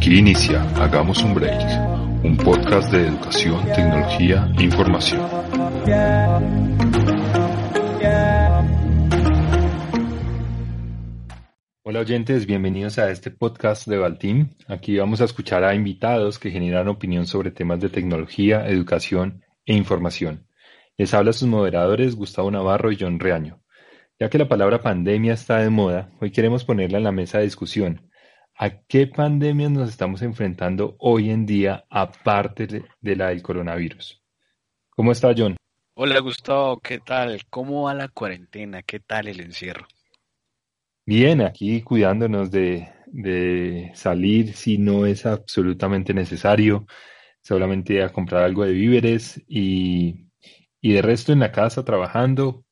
Aquí inicia Hagamos un Break, un podcast de educación, tecnología e información. Hola oyentes, bienvenidos a este podcast de Baltim. Aquí vamos a escuchar a invitados que generan opinión sobre temas de tecnología, educación e información. Les habla sus moderadores Gustavo Navarro y John Reaño. Ya que la palabra pandemia está de moda, hoy queremos ponerla en la mesa de discusión. ¿A qué pandemias nos estamos enfrentando hoy en día aparte de la del coronavirus? ¿Cómo está John? Hola Gustavo, ¿qué tal? ¿Cómo va la cuarentena? ¿Qué tal el encierro? Bien, aquí cuidándonos de, de salir si no es absolutamente necesario, solamente a comprar algo de víveres y, y de resto en la casa trabajando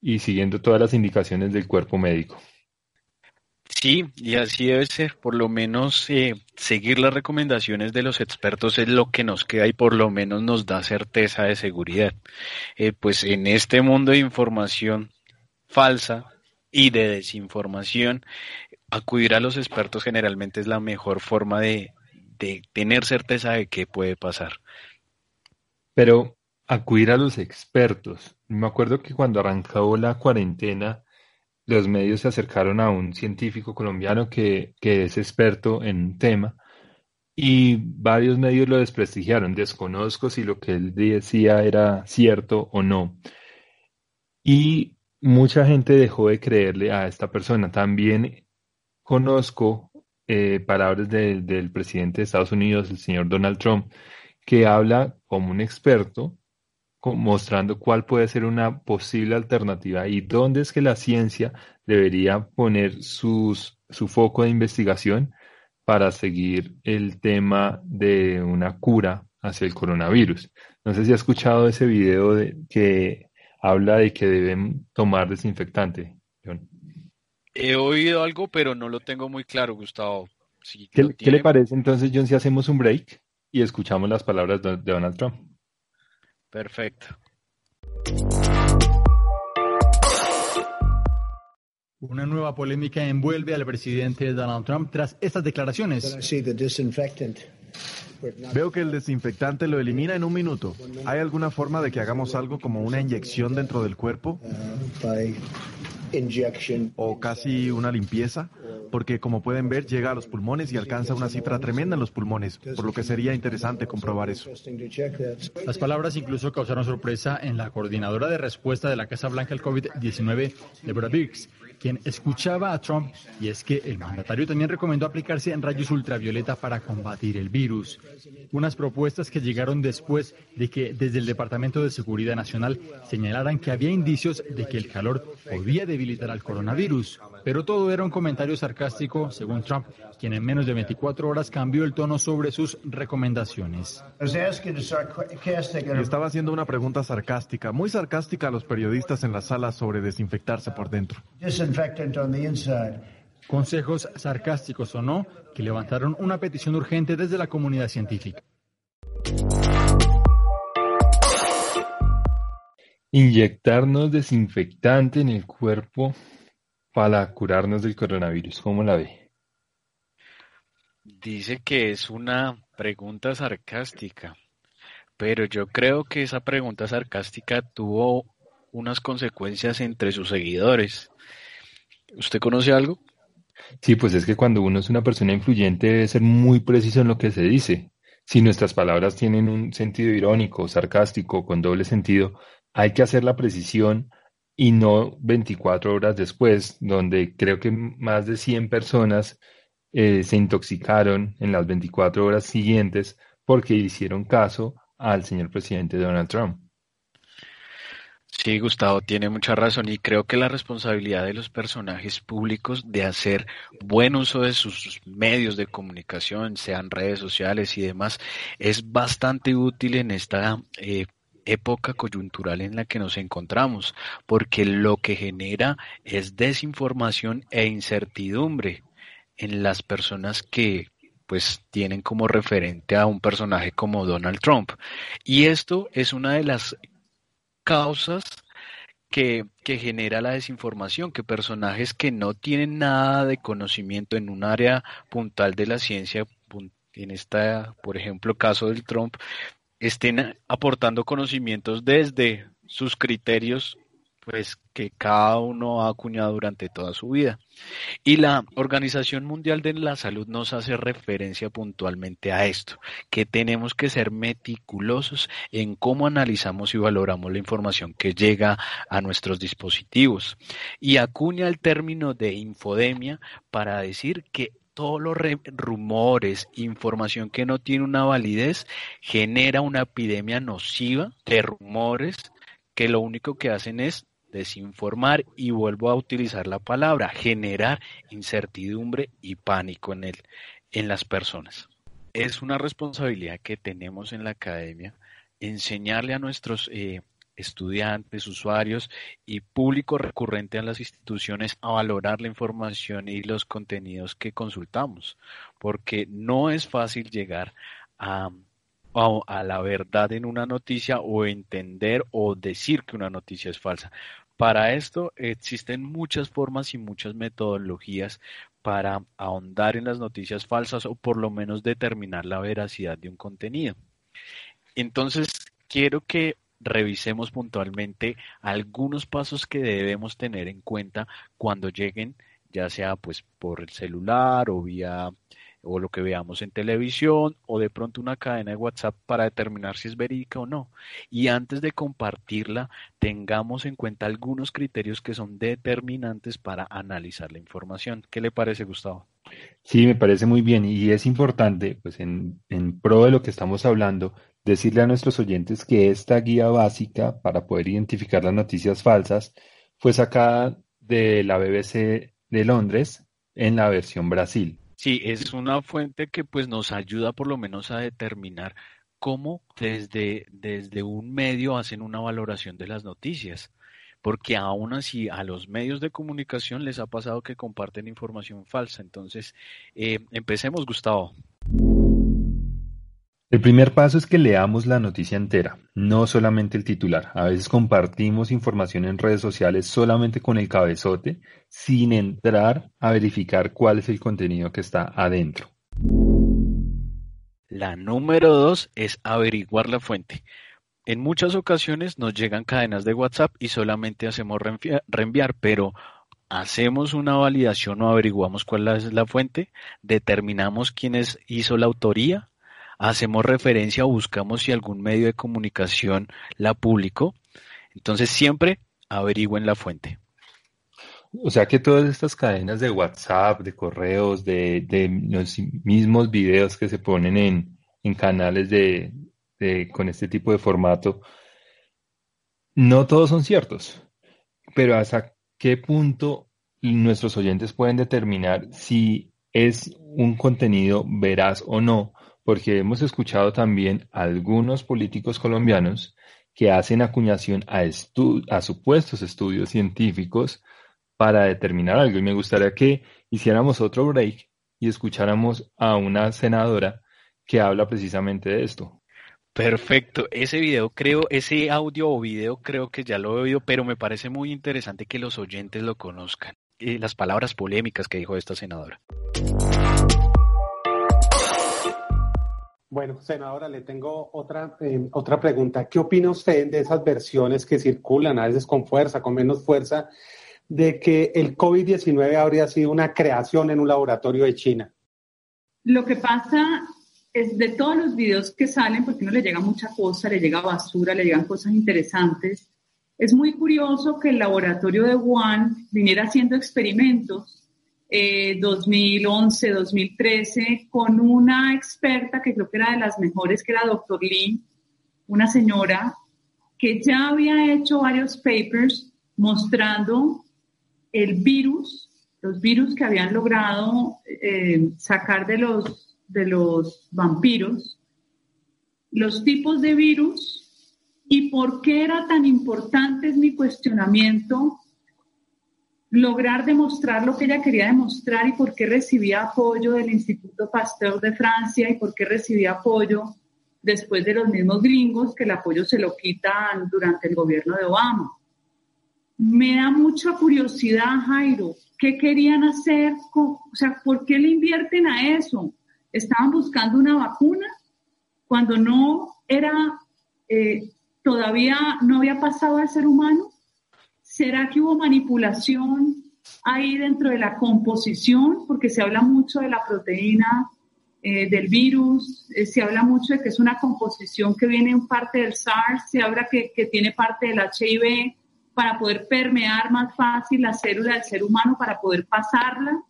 y siguiendo todas las indicaciones del cuerpo médico. Sí, y así debe ser. Por lo menos eh, seguir las recomendaciones de los expertos es lo que nos queda y por lo menos nos da certeza de seguridad. Eh, pues en este mundo de información falsa y de desinformación, acudir a los expertos generalmente es la mejor forma de, de tener certeza de qué puede pasar. Pero acudir a los expertos. Me acuerdo que cuando arrancó la cuarentena, los medios se acercaron a un científico colombiano que, es experto en un tema y varios medios lo desprestigiaron. Desconozco si lo que él decía era cierto o no. Y mucha gente dejó de creerle a esta persona. También conozco eh, palabras del presidente de Estados Unidos, el señor Donald Trump, que habla como un experto mostrando cuál puede ser una posible alternativa y dónde es que la ciencia debería poner sus, su foco de investigación para seguir el tema de una cura hacia el coronavirus. No sé si ha escuchado ese video de, que habla de que deben tomar desinfectante. John. He oído algo, pero no lo tengo muy claro, Gustavo. Si ¿Qué, ¿Qué, le parece entonces, John, si hacemos un break y escuchamos las palabras de Donald Trump? Perfecto. Una nueva polémica envuelve al presidente Donald Trump tras estas declaraciones. Veo que el desinfectante lo elimina en un minuto. ¿Hay alguna forma de que hagamos algo como una inyección dentro del cuerpo? ¿O casi una limpieza? Porque como pueden ver llega a los pulmones y alcanza una cifra tremenda en los pulmones, por lo que sería interesante comprobar eso. Las palabras incluso causaron sorpresa en la coordinadora de respuesta de la Casa Blanca al COVID-19, Deborah Birx, quien escuchaba a Trump, y es que el mandatario también recomendó aplicarse en rayos ultravioleta para combatir el virus. Unas propuestas que llegaron después de que desde el Departamento de Seguridad Nacional señalaran que había indicios de que el calor podía debilitar al coronavirus. Pero todo era un comentario sarcástico, según Trump, quien en menos de 24 horas cambió el tono sobre sus recomendaciones. Estaba haciendo una pregunta sarcástica, muy sarcástica a los periodistas en la sala sobre desinfectarse por dentro. Consejos sarcásticos o no, que levantaron una petición urgente desde la comunidad científica. Inyectarnos desinfectante en el cuerpo para curarnos del coronavirus. ¿Cómo la ve? Dice que es una pregunta sarcástica, pero yo creo que esa pregunta sarcástica tuvo unas consecuencias entre sus seguidores. ¿Usted conoce algo? Sí, pues es que cuando uno es una persona influyente debe ser muy preciso en lo que se dice. Si nuestras palabras tienen un sentido irónico, sarcástico, con doble sentido, hay que hacer la precisión y no 24 horas después, donde creo que más de 100 personas eh, se intoxicaron en las 24 horas siguientes porque hicieron caso al señor presidente Donald Trump. Sí, Gustavo tiene mucha razón y creo que la responsabilidad de los personajes públicos de hacer buen uso de sus medios de comunicación, sean redes sociales y demás, es bastante útil en esta eh, época coyuntural en la que nos encontramos, porque lo que genera es desinformación e incertidumbre en las personas que pues tienen como referente a un personaje como Donald Trump. Y esto es una de las causas que, que, genera la desinformación, que personajes que no tienen nada de conocimiento en un área puntual de la ciencia, en esta, por ejemplo, caso del Trump, estén aportando conocimientos desde sus criterios pues que cada uno ha acuñado durante toda su vida. Y la Organización Mundial de la Salud nos hace referencia puntualmente a esto, que tenemos que ser meticulosos en cómo analizamos y valoramos la información que llega a nuestros dispositivos. Y acuña el término de infodemia para decir que todos los rumores, información que no tiene una validez, genera una epidemia nociva de rumores que lo único que hacen es desinformar y vuelvo a utilizar la palabra, generar incertidumbre y pánico en, el, en las personas. Es una responsabilidad que tenemos en la academia enseñarle a nuestros eh, estudiantes, usuarios y público recurrente a las instituciones a valorar la información y los contenidos que consultamos, porque no es fácil llegar a, a, la verdad en una noticia o entender o decir que una noticia es falsa. Para esto existen muchas formas y muchas metodologías para ahondar en las noticias falsas o por lo menos determinar la veracidad de un contenido. Entonces, quiero que revisemos puntualmente algunos pasos que debemos tener en cuenta cuando lleguen, ya sea pues por el celular o vía o lo que veamos en televisión o de pronto una cadena de WhatsApp para determinar si es verídica o no. Y antes de compartirla, tengamos en cuenta algunos criterios que son determinantes para analizar la información. ¿Qué le parece, Gustavo? Sí, me parece muy bien y es importante, pues en, en pro de lo que estamos hablando, decirle a nuestros oyentes que esta guía básica para poder identificar las noticias falsas fue sacada de la BBC de Londres en la versión Brasil. Sí, es una fuente que pues nos ayuda por lo menos a determinar cómo desde, desde un medio hacen una valoración de las noticias, porque aún así a los medios de comunicación les ha pasado que comparten información falsa. Entonces, eh, empecemos, Gustavo. El primer paso es que leamos la noticia entera, no solamente el titular. A veces compartimos información en redes sociales solamente con el cabezote, sin entrar a verificar cuál es el contenido que está adentro. La número dos es averiguar la fuente. En muchas ocasiones nos llegan cadenas de WhatsApp y solamente hacemos reenviar, pero hacemos una validación o averiguamos cuál es la fuente, determinamos quién hizo la autoría, hacemos referencia o buscamos si algún medio de comunicación la publicó. Entonces siempre averigüen la fuente. O sea que todas estas cadenas de WhatsApp, de correos, de, los mismos videos que se ponen en, canales de, con este tipo de formato, no todos son ciertos. Pero hasta qué punto nuestros oyentes pueden determinar si es un contenido veraz o no porque hemos escuchado también a algunos políticos colombianos que hacen acuñación a, supuestos estudios científicos para determinar algo. Y me gustaría que hiciéramos otro break y escucháramos a una senadora que habla precisamente de esto. Perfecto, ese video creo, ese audio o video creo que ya lo he oído, pero me parece muy interesante que los oyentes lo conozcan. Y las palabras polémicas que dijo esta senadora. Bueno, senadora, le tengo otra, eh, otra pregunta. ¿Qué opina usted de esas versiones que circulan, a veces con fuerza, con menos fuerza, de que el COVID-19 habría sido una creación en un laboratorio de China? Lo que pasa es de todos los videos que salen, porque no le llega mucha cosa, le llega basura, le llegan cosas interesantes. Es muy curioso que el laboratorio de Wuhan viniera haciendo experimentos 2011, eh, 2013, con una experta que creo que era de las mejores, que era doctor Lee, una señora que ya había hecho varios papers mostrando el virus, los virus que habían logrado eh, sacar de los, de los vampiros, los tipos de virus y por qué era tan importante, es mi cuestionamiento, lograr demostrar lo que ella quería demostrar y por qué recibía apoyo del Instituto Pasteur de Francia y por qué recibía apoyo después de los mismos gringos que el apoyo se lo quitan durante el gobierno de Obama. Me da mucha curiosidad, Jairo, ¿qué querían hacer? o sea, ¿por qué le invierten a eso? ¿Estaban buscando una vacuna cuando no era, eh, todavía no había pasado al ser humano? ¿Será que hubo manipulación ahí dentro de la composición? Porque se habla mucho de la proteína eh, del virus, eh, se habla mucho de que es una composición que viene en parte del SARS, se habla que, que tiene parte del HIV para poder permear más fácil la célula del ser humano, para poder pasarla,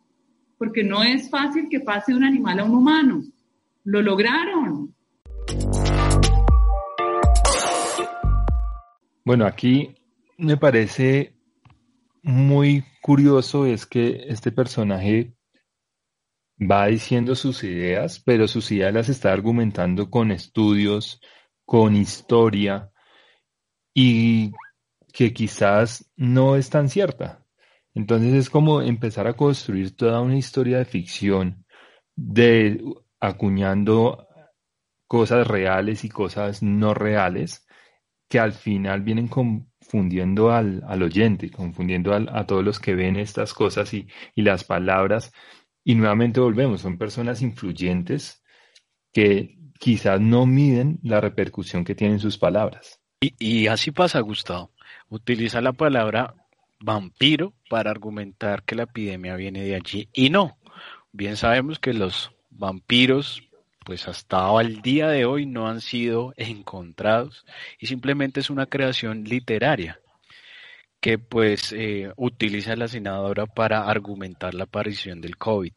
porque no es fácil que pase de un animal a un humano. Lo lograron. Bueno, aquí me parece muy curioso es que este personaje va diciendo sus ideas, pero sus ideas las está argumentando con estudios, con historia, y que quizás no es tan cierta. Entonces es como empezar a construir toda una historia de ficción, de acuñando cosas reales y cosas no reales, que al final vienen confundiendo al, oyente, confundiendo a todos los que ven estas cosas y, las palabras. Y nuevamente volvemos, son personas influyentes que quizás no miden la repercusión que tienen sus palabras. Y, y así pasa, Gustavo. Utiliza la palabra vampiro para argumentar que la epidemia viene de allí. Y no, bien sabemos que los vampiros pues hasta el día de hoy no han sido encontrados y simplemente es una creación literaria que pues eh, utiliza la senadora para argumentar la aparición del COVID.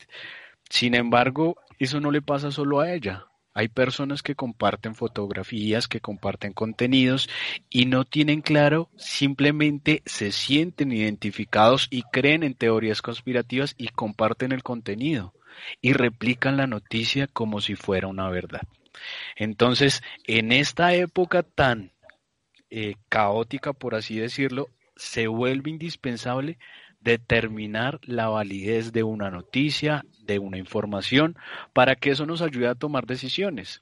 Sin embargo, eso no le pasa solo a ella. Hay personas que comparten fotografías, que comparten contenidos y no tienen claro, simplemente se sienten identificados y creen en teorías conspirativas y comparten el contenido y replican la noticia como si fuera una verdad. Entonces, en esta época tan eh, caótica, por así decirlo, se vuelve indispensable determinar la validez de una noticia, de una información, para que eso nos ayude a tomar decisiones.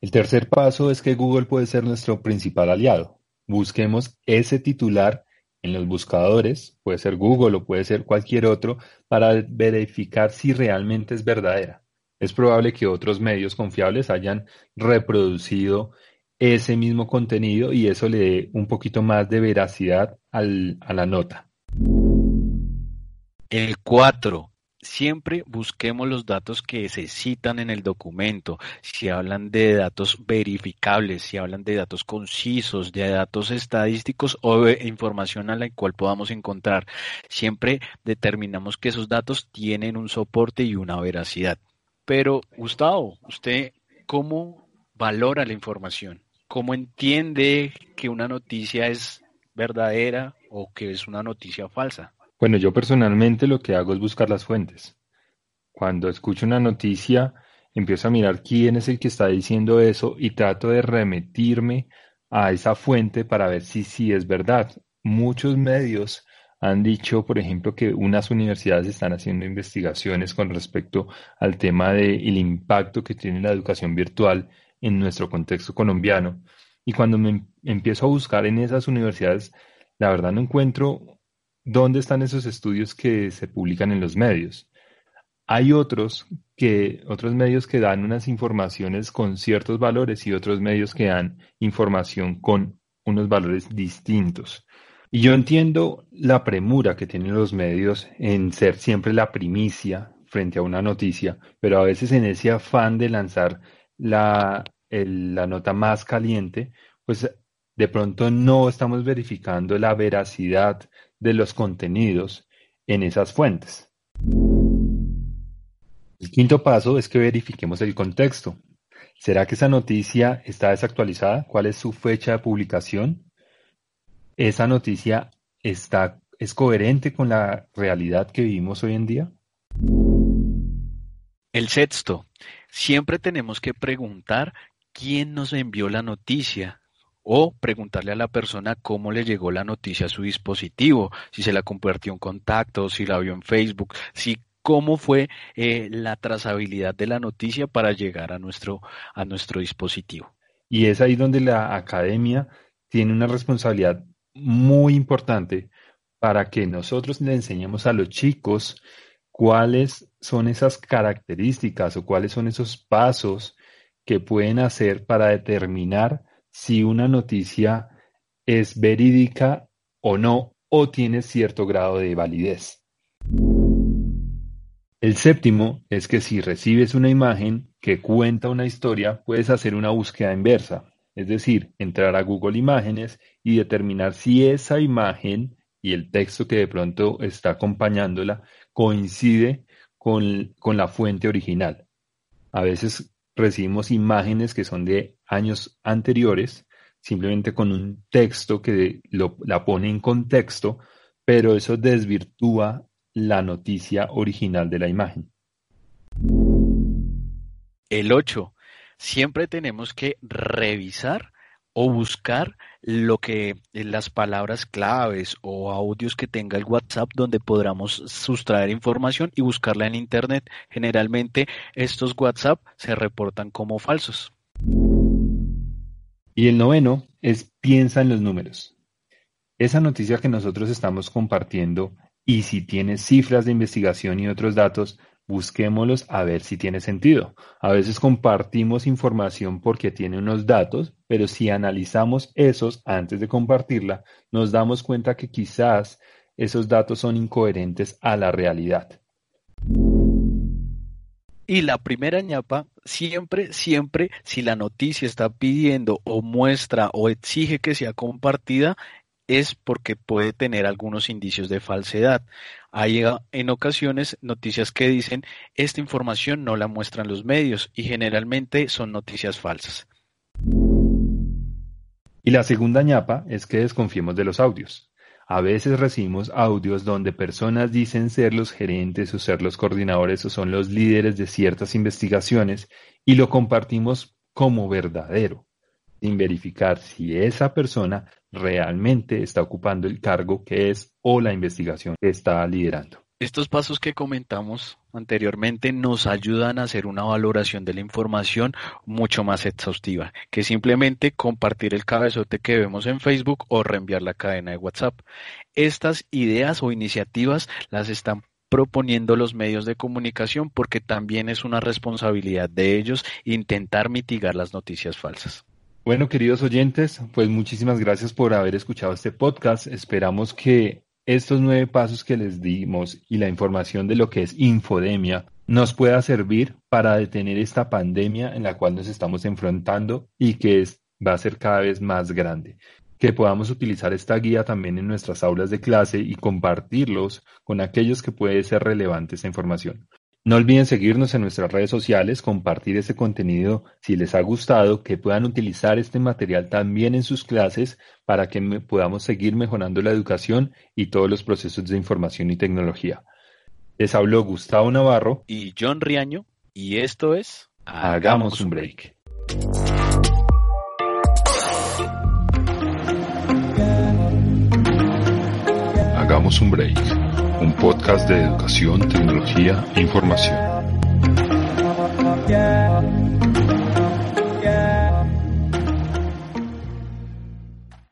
El tercer paso es que Google puede ser nuestro principal aliado. Busquemos ese titular en los buscadores, puede ser Google o puede ser cualquier otro, para verificar si realmente es verdadera. Es probable que otros medios confiables hayan reproducido ese mismo contenido y eso le dé un poquito más de veracidad a la nota. El 4 siempre busquemos los datos que se citan en el documento. Si hablan de datos verificables, si hablan de datos concisos, de datos estadísticos o de información a la cual podamos encontrar, siempre determinamos que esos datos tienen un soporte y una veracidad. Pero, Gustavo, ¿usted cómo valora la información? ¿Cómo entiende que una noticia es verdadera o que es una noticia falsa? Bueno, yo personalmente lo que hago es buscar las fuentes. Cuando escucho una noticia, empiezo a mirar quién es el que está diciendo eso y trato de remitirme a esa fuente para ver si sí es verdad. Muchos medios han dicho, por ejemplo, que unas universidades están haciendo investigaciones con respecto al tema del impacto que tiene la educación virtual en nuestro contexto colombiano. Y cuando me empiezo a buscar en esas universidades, la verdad no encuentro ¿Dónde están esos estudios que se publican en los medios? Hay otros que, otros medios que dan unas informaciones con ciertos valores y otros medios que dan información con unos valores distintos. Y yo entiendo la premura que tienen los medios en ser siempre la primicia frente a una noticia, pero a veces en ese afán de lanzar la, la nota más caliente, pues de pronto no estamos verificando la veracidad de los contenidos en esas fuentes. El quinto paso es que verifiquemos el contexto. ¿Será que esa noticia está desactualizada? ¿Cuál es su fecha de publicación? ¿Esa noticia está, es coherente con la realidad que vivimos hoy en día? El sexto, siempre tenemos que preguntar quién nos envió la noticia o preguntarle a la persona cómo le llegó la noticia a su dispositivo, si se la compartió un contacto, si la vio en Facebook, si cómo fue eh, la trazabilidad de la noticia para llegar a nuestro, a nuestro dispositivo. Y es ahí donde la academia tiene una responsabilidad muy importante para que nosotros le enseñemos a los chicos cuáles son esas características o cuáles son esos pasos que pueden hacer para determinar si una noticia es verídica o no o tiene cierto grado de validez. El séptimo es que si recibes una imagen que cuenta una historia, puedes hacer una búsqueda inversa, es decir, entrar a Google Imágenes y determinar si esa imagen y el texto que de pronto está acompañándola coincide con, con la fuente original. A veces recibimos imágenes que son de años anteriores, simplemente con un texto que lo, la pone en contexto, pero eso desvirtúa la noticia original de la imagen. El 8. Siempre tenemos que revisar o buscar lo que las palabras claves o audios que tenga el WhatsApp donde podamos sustraer información y buscarla en Internet. Generalmente estos WhatsApp se reportan como falsos. Y el noveno es piensa en los números. Esa noticia que nosotros estamos compartiendo y si tiene cifras de investigación y otros datos, busquémoslos a ver si tiene sentido. A veces compartimos información porque tiene unos datos, pero si analizamos esos antes de compartirla, nos damos cuenta que quizás esos datos son incoherentes a la realidad. Y la primera ñapa, siempre, siempre, si la noticia está pidiendo o muestra o exige que sea compartida, es porque puede tener algunos indicios de falsedad. Hay ah, en ocasiones noticias que dicen esta información no la muestran los medios y generalmente son noticias falsas. Y la segunda ñapa es que desconfiemos de los audios. A veces recibimos audios donde personas dicen ser los gerentes o ser los coordinadores o son los líderes de ciertas investigaciones y lo compartimos como verdadero, sin verificar si esa persona realmente está ocupando el cargo que es o la investigación que está liderando. Estos pasos que comentamos anteriormente nos ayudan a hacer una valoración de la información mucho más exhaustiva que simplemente compartir el cabezote que vemos en Facebook o reenviar la cadena de WhatsApp. Estas ideas o iniciativas las están proponiendo los medios de comunicación porque también es una responsabilidad de ellos intentar mitigar las noticias falsas. Bueno, queridos oyentes, pues muchísimas gracias por haber escuchado este podcast. Esperamos que estos nueve pasos que les dimos y la información de lo que es infodemia nos pueda servir para detener esta pandemia en la cual nos estamos enfrentando y que va a ser cada vez más grande. Que podamos utilizar esta guía también en nuestras aulas de clase y compartirlos con aquellos que puede ser relevante esa información. No olviden seguirnos en nuestras redes sociales, compartir este contenido si les ha gustado, que puedan utilizar este material también en sus clases para que podamos seguir mejorando la educación y todos los procesos de información y tecnología. Les habló Gustavo Navarro y John Riaño y esto es Hagamos un break. Hagamos un break un podcast de educación, tecnología e información.